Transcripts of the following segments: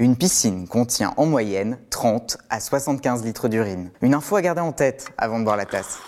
Une piscine contient en moyenne 30 à 75 litres d'urine. Une info à garder en tête avant de boire la tasse.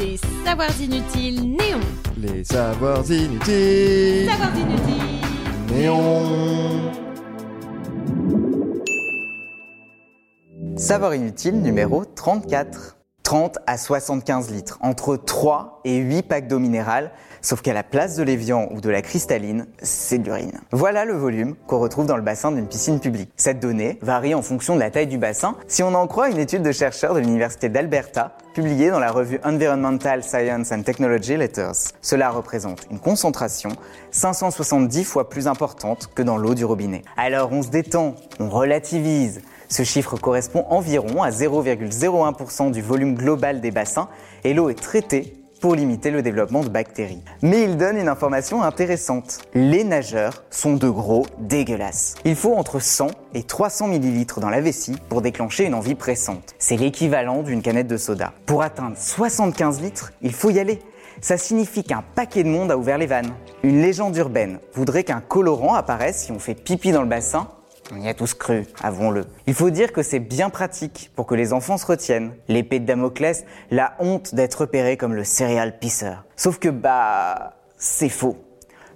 Les savoirs inutiles néons. Les savoirs inutiles. Savoirs inutiles. Néon. Savoir inutile numéro 34. 30 à 75 litres, entre 3 et 8 packs d'eau minérale, sauf qu'à la place de l'évian ou de la cristalline, c'est de l'urine. Voilà le volume qu'on retrouve dans le bassin d'une piscine publique. Cette donnée varie en fonction de la taille du bassin, si on en croit une étude de chercheurs de l'université d'Alberta, publiée dans la revue Environmental Science and Technology Letters. Cela représente une concentration 570 fois plus importante que dans l'eau du robinet. Alors on se détend, on relativise, ce chiffre correspond environ à 0,01% du volume global des bassins et l'eau est traitée pour limiter le développement de bactéries. Mais il donne une information intéressante. Les nageurs sont de gros dégueulasses. Il faut entre 100 et 300 millilitres dans la vessie pour déclencher une envie pressante. C'est l'équivalent d'une canette de soda. Pour atteindre 75 litres, il faut y aller. Ça signifie qu'un paquet de monde a ouvert les vannes. Une légende urbaine voudrait qu'un colorant apparaisse si on fait pipi dans le bassin on y a tous cru, avouons-le. Il faut dire que c'est bien pratique pour que les enfants se retiennent. L'épée de Damoclès, la honte d'être repéré comme le céréal pisseur. Sauf que, bah, c'est faux.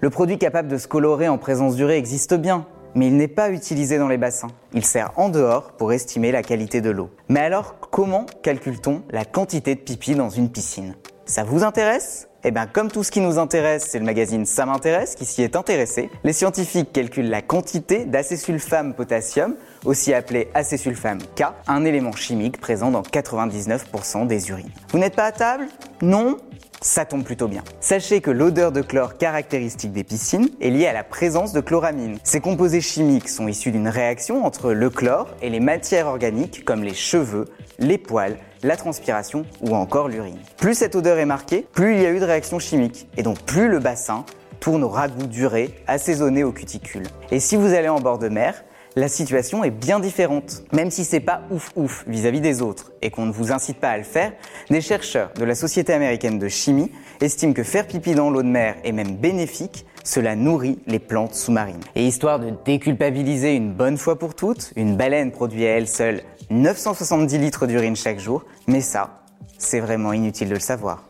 Le produit capable de se colorer en présence durée existe bien, mais il n'est pas utilisé dans les bassins. Il sert en dehors pour estimer la qualité de l'eau. Mais alors, comment calcule-t-on la quantité de pipi dans une piscine? Ça vous intéresse? Eh bien, comme tout ce qui nous intéresse, c'est le magazine Ça m'intéresse qui s'y est intéressé. Les scientifiques calculent la quantité d'acésulfame potassium, aussi appelé acésulfame K, un élément chimique présent dans 99% des urines. Vous n'êtes pas à table? Non? Ça tombe plutôt bien. Sachez que l'odeur de chlore caractéristique des piscines est liée à la présence de chloramine. Ces composés chimiques sont issus d'une réaction entre le chlore et les matières organiques comme les cheveux, les poils, la transpiration ou encore l'urine. Plus cette odeur est marquée, plus il y a eu de chimiques et donc plus le bassin tourne au ragoût duré, assaisonné aux cuticules. Et si vous allez en bord de mer, la situation est bien différente. Même si c'est pas ouf ouf vis-à-vis des autres et qu'on ne vous incite pas à le faire, des chercheurs de la Société américaine de chimie estiment que faire pipi dans l'eau de mer est même bénéfique, cela nourrit les plantes sous-marines. Et histoire de déculpabiliser une bonne fois pour toutes, une baleine produit à elle seule 970 litres d'urine chaque jour, mais ça, c'est vraiment inutile de le savoir.